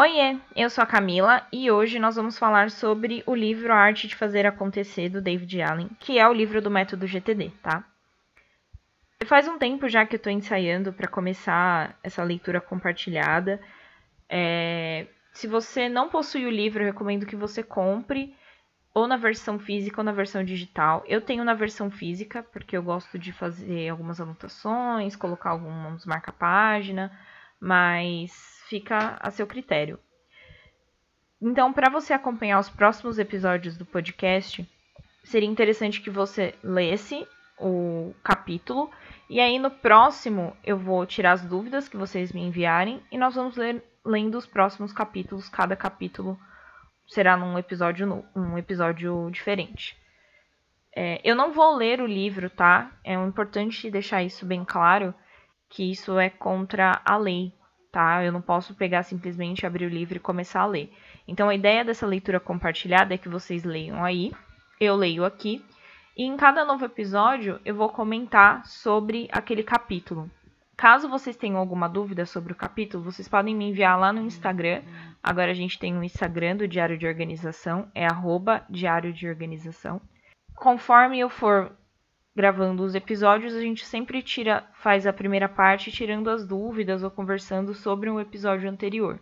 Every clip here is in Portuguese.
Oiê, eu sou a Camila e hoje nós vamos falar sobre o livro A Arte de Fazer Acontecer do David Allen, que é o livro do método GTD, tá? Faz um tempo já que eu tô ensaiando para começar essa leitura compartilhada. É... Se você não possui o livro, eu recomendo que você compre ou na versão física ou na versão digital. Eu tenho na versão física, porque eu gosto de fazer algumas anotações, colocar alguns marca-página, mas fica a seu critério. Então, para você acompanhar os próximos episódios do podcast, seria interessante que você lesse o capítulo e aí no próximo eu vou tirar as dúvidas que vocês me enviarem e nós vamos ler lendo os próximos capítulos. Cada capítulo será num episódio um episódio diferente. É, eu não vou ler o livro, tá? É importante deixar isso bem claro que isso é contra a lei tá? Eu não posso pegar simplesmente abrir o livro e começar a ler. Então a ideia dessa leitura compartilhada é que vocês leiam aí, eu leio aqui, e em cada novo episódio eu vou comentar sobre aquele capítulo. Caso vocês tenham alguma dúvida sobre o capítulo, vocês podem me enviar lá no Instagram. Agora a gente tem o um Instagram do Diário de Organização, é arroba Diário de Organização. Conforme eu for gravando os episódios, a gente sempre tira, faz a primeira parte tirando as dúvidas ou conversando sobre um episódio anterior,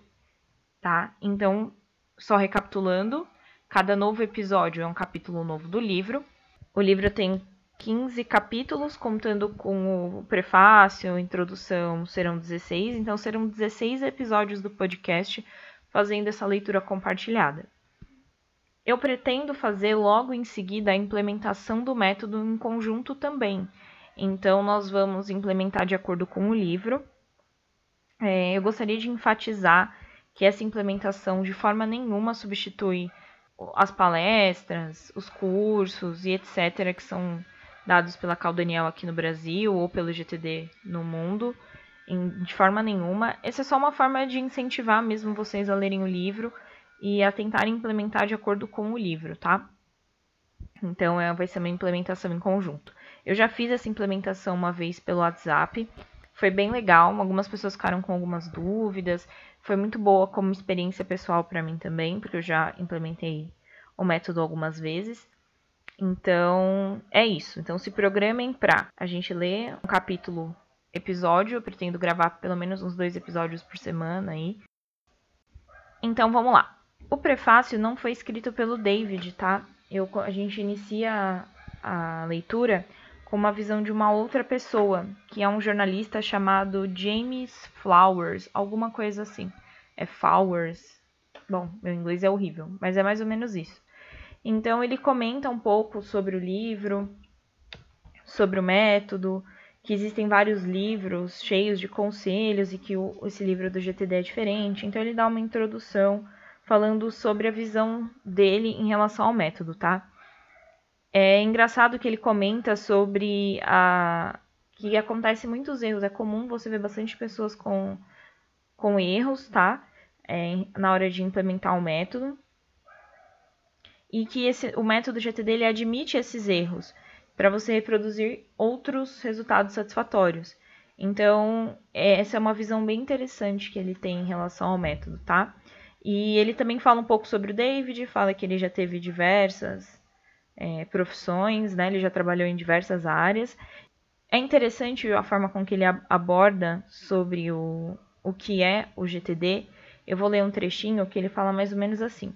tá? Então, só recapitulando, cada novo episódio é um capítulo novo do livro. O livro tem 15 capítulos, contando com o prefácio, introdução, serão 16, então serão 16 episódios do podcast fazendo essa leitura compartilhada. Eu pretendo fazer logo em seguida a implementação do método em conjunto também. Então, nós vamos implementar de acordo com o livro. É, eu gostaria de enfatizar que essa implementação de forma nenhuma substitui as palestras, os cursos e etc., que são dados pela Cal Daniel aqui no Brasil ou pelo GTD no mundo, em, de forma nenhuma. Essa é só uma forma de incentivar mesmo vocês a lerem o livro e a tentar implementar de acordo com o livro, tá? Então, é, vai ser uma implementação em conjunto. Eu já fiz essa implementação uma vez pelo WhatsApp, foi bem legal. Algumas pessoas ficaram com algumas dúvidas. Foi muito boa como experiência pessoal para mim também, porque eu já implementei o método algumas vezes. Então, é isso. Então, se programem para a gente ler um capítulo episódio. Eu pretendo gravar pelo menos uns dois episódios por semana aí. Então, vamos lá. O prefácio não foi escrito pelo David, tá? Eu, a gente inicia a, a leitura com uma visão de uma outra pessoa, que é um jornalista chamado James Flowers, alguma coisa assim. É Flowers. Bom, meu inglês é horrível, mas é mais ou menos isso. Então ele comenta um pouco sobre o livro, sobre o método, que existem vários livros cheios de conselhos e que o, esse livro do GTD é diferente. Então ele dá uma introdução falando sobre a visão dele em relação ao método, tá? É engraçado que ele comenta sobre a que acontece muitos erros. É comum você ver bastante pessoas com, com erros, tá? É, na hora de implementar o método. E que esse, o método GTD ele admite esses erros para você reproduzir outros resultados satisfatórios. Então, essa é uma visão bem interessante que ele tem em relação ao método, tá? E ele também fala um pouco sobre o David, fala que ele já teve diversas é, profissões, né? Ele já trabalhou em diversas áreas. É interessante a forma com que ele aborda sobre o, o que é o GTD. Eu vou ler um trechinho que ele fala mais ou menos assim.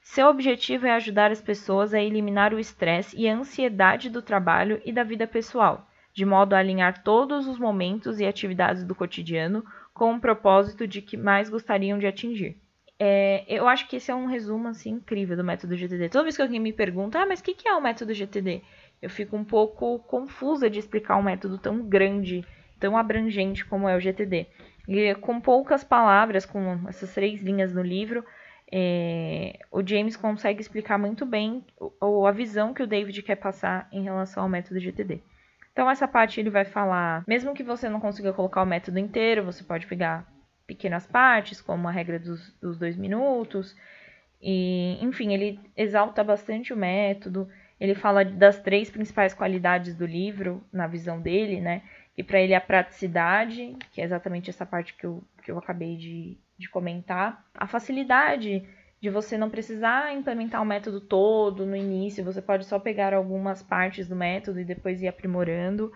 Seu objetivo é ajudar as pessoas a eliminar o estresse e a ansiedade do trabalho e da vida pessoal, de modo a alinhar todos os momentos e atividades do cotidiano com o propósito de que mais gostariam de atingir. É, eu acho que esse é um resumo assim incrível do método GTD. Toda vez que alguém me pergunta, ah, mas o que, que é o método GTD? Eu fico um pouco confusa de explicar um método tão grande, tão abrangente como é o GTD. E com poucas palavras, com essas três linhas no livro, é, o James consegue explicar muito bem o, a visão que o David quer passar em relação ao método GTD. Então, essa parte ele vai falar, mesmo que você não consiga colocar o método inteiro, você pode pegar pequenas partes, como a regra dos, dos dois minutos. E, enfim, ele exalta bastante o método. Ele fala das três principais qualidades do livro, na visão dele, né? E para ele a praticidade, que é exatamente essa parte que eu, que eu acabei de, de comentar. A facilidade de você não precisar implementar o método todo no início, você pode só pegar algumas partes do método e depois ir aprimorando.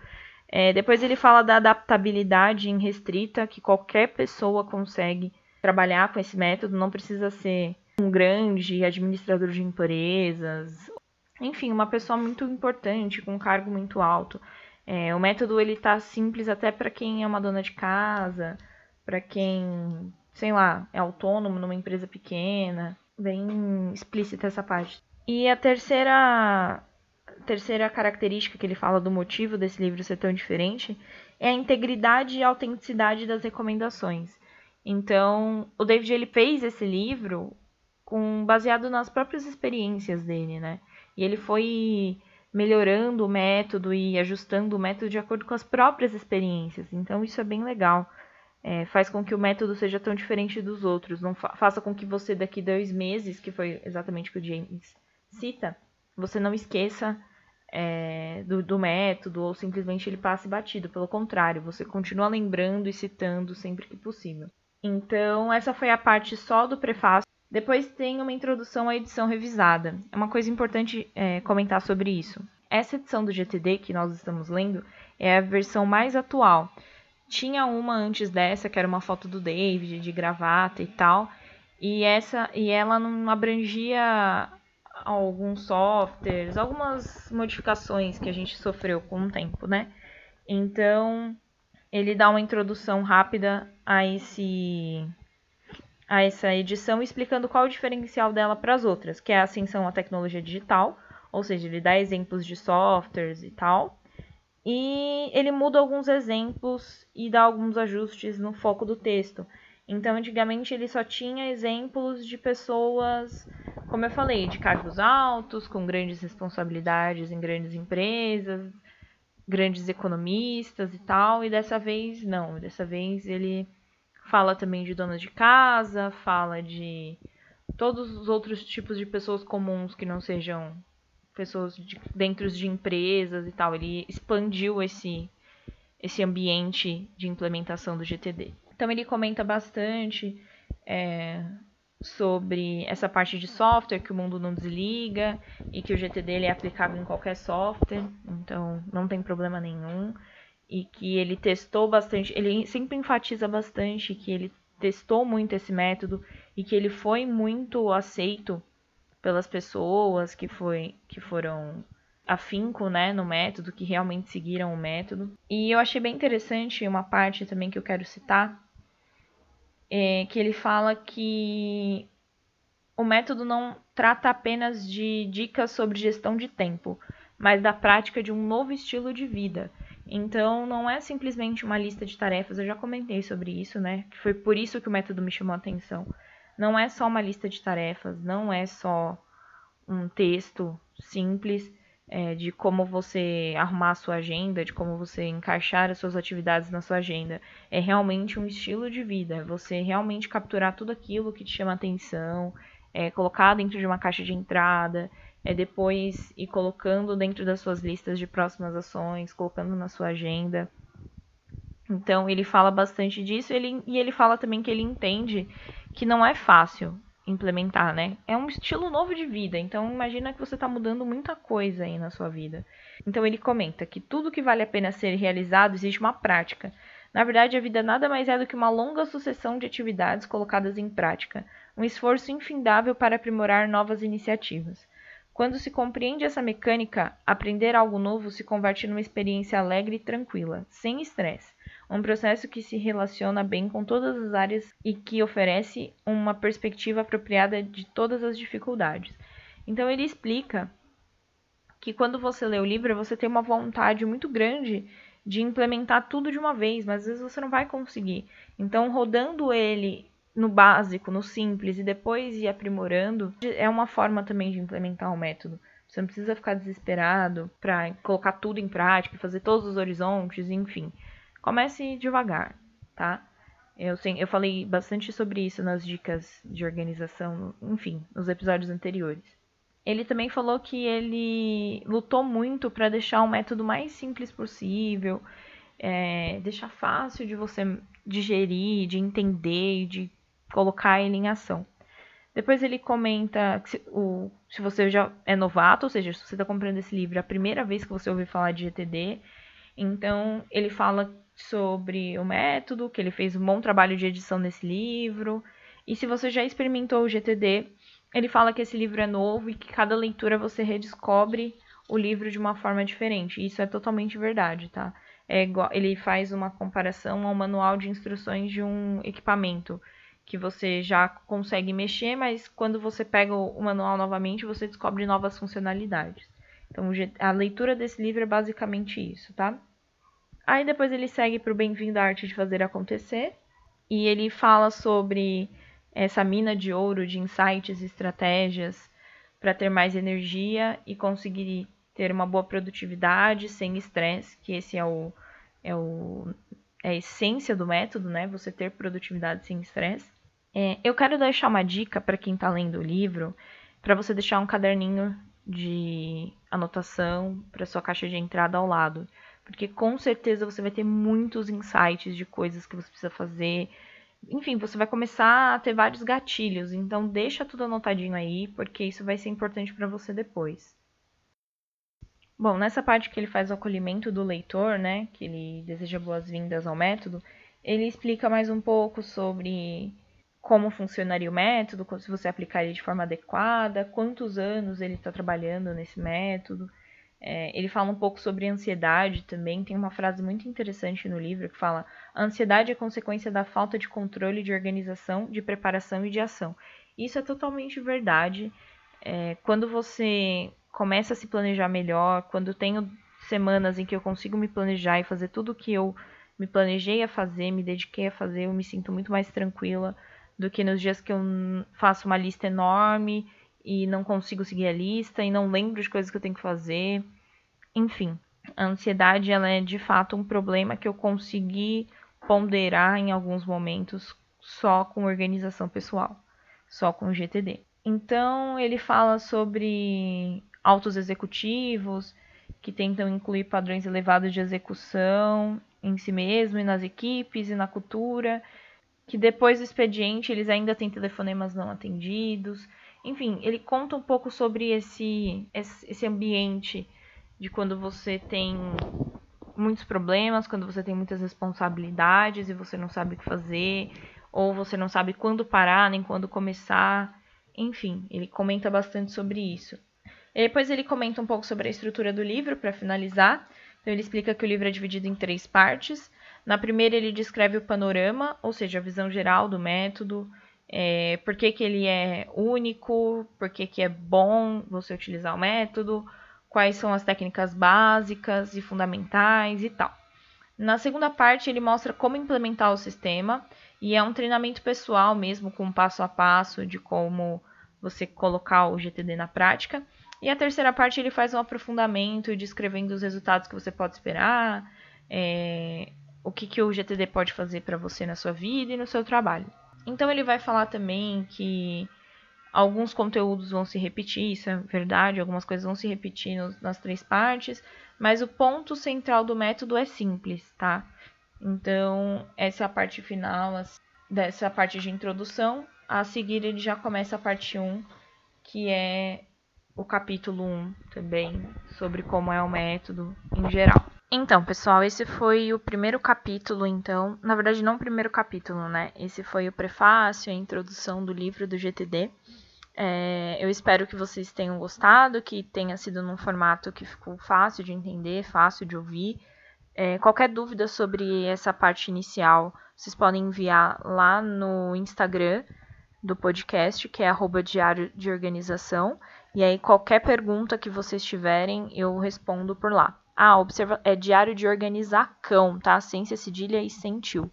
É, depois ele fala da adaptabilidade restrita, que qualquer pessoa consegue trabalhar com esse método, não precisa ser um grande administrador de empresas, enfim, uma pessoa muito importante, com um cargo muito alto. É, o método ele tá simples até para quem é uma dona de casa, para quem, sei lá, é autônomo numa empresa pequena, bem explícita essa parte. E a terceira terceira característica que ele fala do motivo desse livro ser tão diferente é a integridade e autenticidade das recomendações. Então, o David ele fez esse livro com baseado nas próprias experiências dele, né? E ele foi melhorando o método e ajustando o método de acordo com as próprias experiências. Então, isso é bem legal. É, faz com que o método seja tão diferente dos outros. Não fa faça com que você, daqui dois meses, que foi exatamente o que o James cita, você não esqueça é, do, do, método ou simplesmente ele passe batido. Pelo contrário, você continua lembrando e citando sempre que possível. Então, essa foi a parte só do prefácio. Depois tem uma introdução à edição revisada. É uma coisa importante é, comentar sobre isso. Essa edição do GTD que nós estamos lendo é a versão mais atual. Tinha uma antes dessa, que era uma foto do David, de gravata e tal. E essa e ela não abrangia alguns softwares, algumas modificações que a gente sofreu com o tempo, né? Então, ele dá uma introdução rápida a esse a essa edição explicando qual o diferencial dela para as outras, que é a ascensão à tecnologia digital, ou seja, ele dá exemplos de softwares e tal. E ele muda alguns exemplos e dá alguns ajustes no foco do texto. Então, antigamente ele só tinha exemplos de pessoas, como eu falei, de cargos altos, com grandes responsabilidades em grandes empresas, grandes economistas e tal, e dessa vez não, dessa vez ele fala também de donas de casa, fala de todos os outros tipos de pessoas comuns que não sejam pessoas de, dentro de empresas e tal. Ele expandiu esse esse ambiente de implementação do GTD. Então ele comenta bastante é, sobre essa parte de software que o mundo não desliga e que o GTD ele é aplicável em qualquer software, então não tem problema nenhum e que ele testou bastante, ele sempre enfatiza bastante que ele testou muito esse método e que ele foi muito aceito pelas pessoas que foi que foram afinco, né, no método, que realmente seguiram o método. E eu achei bem interessante uma parte também que eu quero citar, é que ele fala que o método não trata apenas de dicas sobre gestão de tempo, mas da prática de um novo estilo de vida. Então, não é simplesmente uma lista de tarefas, eu já comentei sobre isso, né? Que foi por isso que o método me chamou a atenção. Não é só uma lista de tarefas, não é só um texto simples é, de como você arrumar a sua agenda, de como você encaixar as suas atividades na sua agenda. É realmente um estilo de vida, é você realmente capturar tudo aquilo que te chama atenção, é, colocar dentro de uma caixa de entrada, é depois ir colocando dentro das suas listas de próximas ações, colocando na sua agenda. Então ele fala bastante disso ele, e ele fala também que ele entende que não é fácil implementar, né? É um estilo novo de vida, então imagina que você está mudando muita coisa aí na sua vida. Então ele comenta que tudo que vale a pena ser realizado existe uma prática. Na verdade, a vida nada mais é do que uma longa sucessão de atividades colocadas em prática, um esforço infindável para aprimorar novas iniciativas. Quando se compreende essa mecânica, aprender algo novo se converte numa experiência alegre e tranquila, sem estresse um processo que se relaciona bem com todas as áreas e que oferece uma perspectiva apropriada de todas as dificuldades. Então ele explica que quando você lê o livro, você tem uma vontade muito grande de implementar tudo de uma vez, mas às vezes você não vai conseguir. Então, rodando ele no básico, no simples e depois ir aprimorando, é uma forma também de implementar o método. Você não precisa ficar desesperado para colocar tudo em prática, fazer todos os horizontes, enfim. Comece devagar, tá? Eu, sim, eu falei bastante sobre isso nas dicas de organização, enfim, nos episódios anteriores. Ele também falou que ele lutou muito para deixar o método mais simples possível, é, deixar fácil de você digerir, de entender, de colocar ele em ação. Depois ele comenta que se, o, se você já é novato, ou seja, se você está comprando esse livro é a primeira vez que você ouviu falar de GTD, então ele fala sobre o método, que ele fez um bom trabalho de edição nesse livro. E se você já experimentou o GTD, ele fala que esse livro é novo e que cada leitura você redescobre o livro de uma forma diferente. Isso é totalmente verdade, tá? É igual, ele faz uma comparação ao manual de instruções de um equipamento que você já consegue mexer, mas quando você pega o manual novamente, você descobre novas funcionalidades. Então, a leitura desse livro é basicamente isso, tá? Aí depois ele segue para o Bem-vindo à Arte de Fazer Acontecer, e ele fala sobre essa mina de ouro de insights e estratégias para ter mais energia e conseguir ter uma boa produtividade sem estresse, que esse é o, é o é a essência do método, né? Você ter produtividade sem estresse. É, eu quero deixar uma dica para quem está lendo o livro, para você deixar um caderninho de anotação para sua caixa de entrada ao lado, porque com certeza você vai ter muitos insights de coisas que você precisa fazer. Enfim, você vai começar a ter vários gatilhos, então deixa tudo anotadinho aí, porque isso vai ser importante para você depois. Bom, nessa parte que ele faz o acolhimento do leitor, né, que ele deseja boas-vindas ao método, ele explica mais um pouco sobre como funcionaria o método, se você aplicar ele de forma adequada, quantos anos ele está trabalhando nesse método. É, ele fala um pouco sobre ansiedade também. Tem uma frase muito interessante no livro que fala: a ansiedade é consequência da falta de controle, de organização, de preparação e de ação. Isso é totalmente verdade. É, quando você começa a se planejar melhor, quando tenho semanas em que eu consigo me planejar e fazer tudo o que eu me planejei a fazer, me dediquei a fazer, eu me sinto muito mais tranquila do que nos dias que eu faço uma lista enorme e não consigo seguir a lista e não lembro de coisas que eu tenho que fazer. Enfim, a ansiedade ela é de fato um problema que eu consegui ponderar em alguns momentos só com organização pessoal, só com GTD. Então, ele fala sobre altos executivos que tentam incluir padrões elevados de execução em si mesmo e nas equipes e na cultura que depois do expediente eles ainda têm telefonemas não atendidos. Enfim, ele conta um pouco sobre esse, esse ambiente de quando você tem muitos problemas, quando você tem muitas responsabilidades e você não sabe o que fazer, ou você não sabe quando parar nem quando começar. Enfim, ele comenta bastante sobre isso. E depois ele comenta um pouco sobre a estrutura do livro para finalizar. Então ele explica que o livro é dividido em três partes. Na primeira, ele descreve o panorama, ou seja, a visão geral do método, é, por que, que ele é único, por que, que é bom você utilizar o método, quais são as técnicas básicas e fundamentais e tal. Na segunda parte, ele mostra como implementar o sistema e é um treinamento pessoal mesmo, com passo a passo de como você colocar o GTD na prática. E a terceira parte, ele faz um aprofundamento descrevendo os resultados que você pode esperar, é, o que, que o GTD pode fazer para você na sua vida e no seu trabalho. Então ele vai falar também que alguns conteúdos vão se repetir, isso é verdade, algumas coisas vão se repetir nas três partes, mas o ponto central do método é simples, tá? Então, essa é a parte final dessa parte de introdução. A seguir, ele já começa a parte 1, que é o capítulo 1 também, sobre como é o método em geral. Então, pessoal, esse foi o primeiro capítulo, então. Na verdade, não o primeiro capítulo, né? Esse foi o prefácio, a introdução do livro do GTD. É, eu espero que vocês tenham gostado, que tenha sido num formato que ficou fácil de entender, fácil de ouvir. É, qualquer dúvida sobre essa parte inicial, vocês podem enviar lá no Instagram do podcast, que é arroba diário de organização. E aí, qualquer pergunta que vocês tiverem, eu respondo por lá. Ah, observa é diário de organizar cão, tá? Sem C cedilha e sem tio.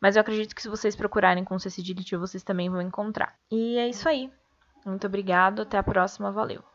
Mas eu acredito que se vocês procurarem com C cedilha e tio, vocês também vão encontrar. E é isso aí. Muito obrigado, até a próxima, valeu.